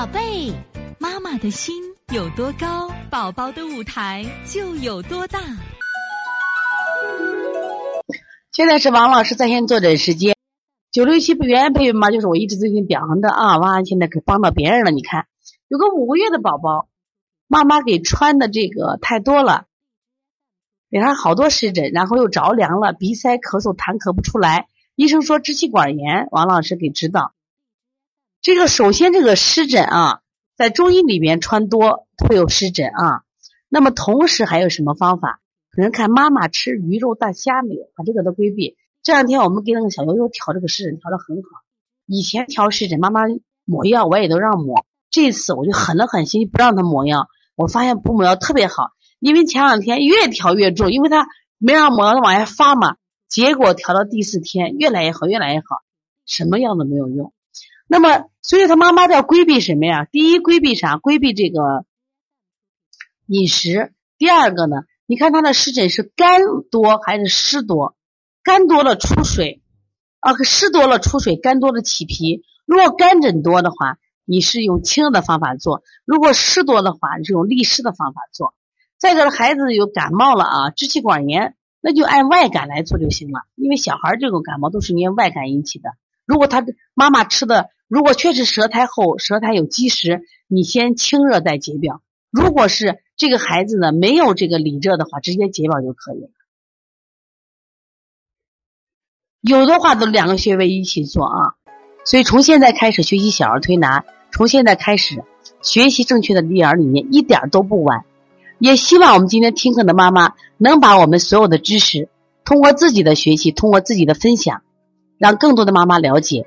宝贝，妈妈的心有多高，宝宝的舞台就有多大。现在是王老师在线坐诊时间，九六七不原配吗，就是我一直最近表扬的啊。王安现在可帮到别人了，你看有个五个月的宝宝，妈妈给穿的这个太多了，给他好多湿疹，然后又着凉了，鼻塞、咳嗽、痰咳不出来，医生说支气管炎，王老师给指导。这个首先这个湿疹啊，在中医里边穿多会有湿疹啊，那么同时还有什么方法？可能看妈妈吃鱼肉大虾没有，把这个都规避。这两天我们给那个小悠悠调这个湿疹调的很好。以前调湿疹，妈妈抹药我也都让抹，这次我就狠了狠心不让他抹药。我发现不抹药特别好，因为前两天越调越重，因为他没让抹药，他往下发嘛。结果调到第四天越来越好，越来越好，什么药都没有用。那么，所以他妈妈要规避什么呀？第一，规避啥？规避这个饮食。第二个呢？你看他的湿疹是干多还是湿多？干多了出水，啊，湿多了出水，干多了起皮。如果干疹多的话，你是用清热的方法做；如果湿多的话，你是用利湿的方法做。再者，孩子有感冒了啊，支气管炎，那就按外感来做就行了。因为小孩这种感冒都是因为外感引起的。如果他妈妈吃的，如果确实舌苔厚、舌苔有积食，你先清热再解表。如果是这个孩子呢，没有这个里热的话，直接解表就可以了。有的话都两个穴位一起做啊。所以从现在开始学习小儿推拿，从现在开始学习正确的育儿理念，一点都不晚。也希望我们今天听课的妈妈能把我们所有的知识，通过自己的学习，通过自己的分享，让更多的妈妈了解，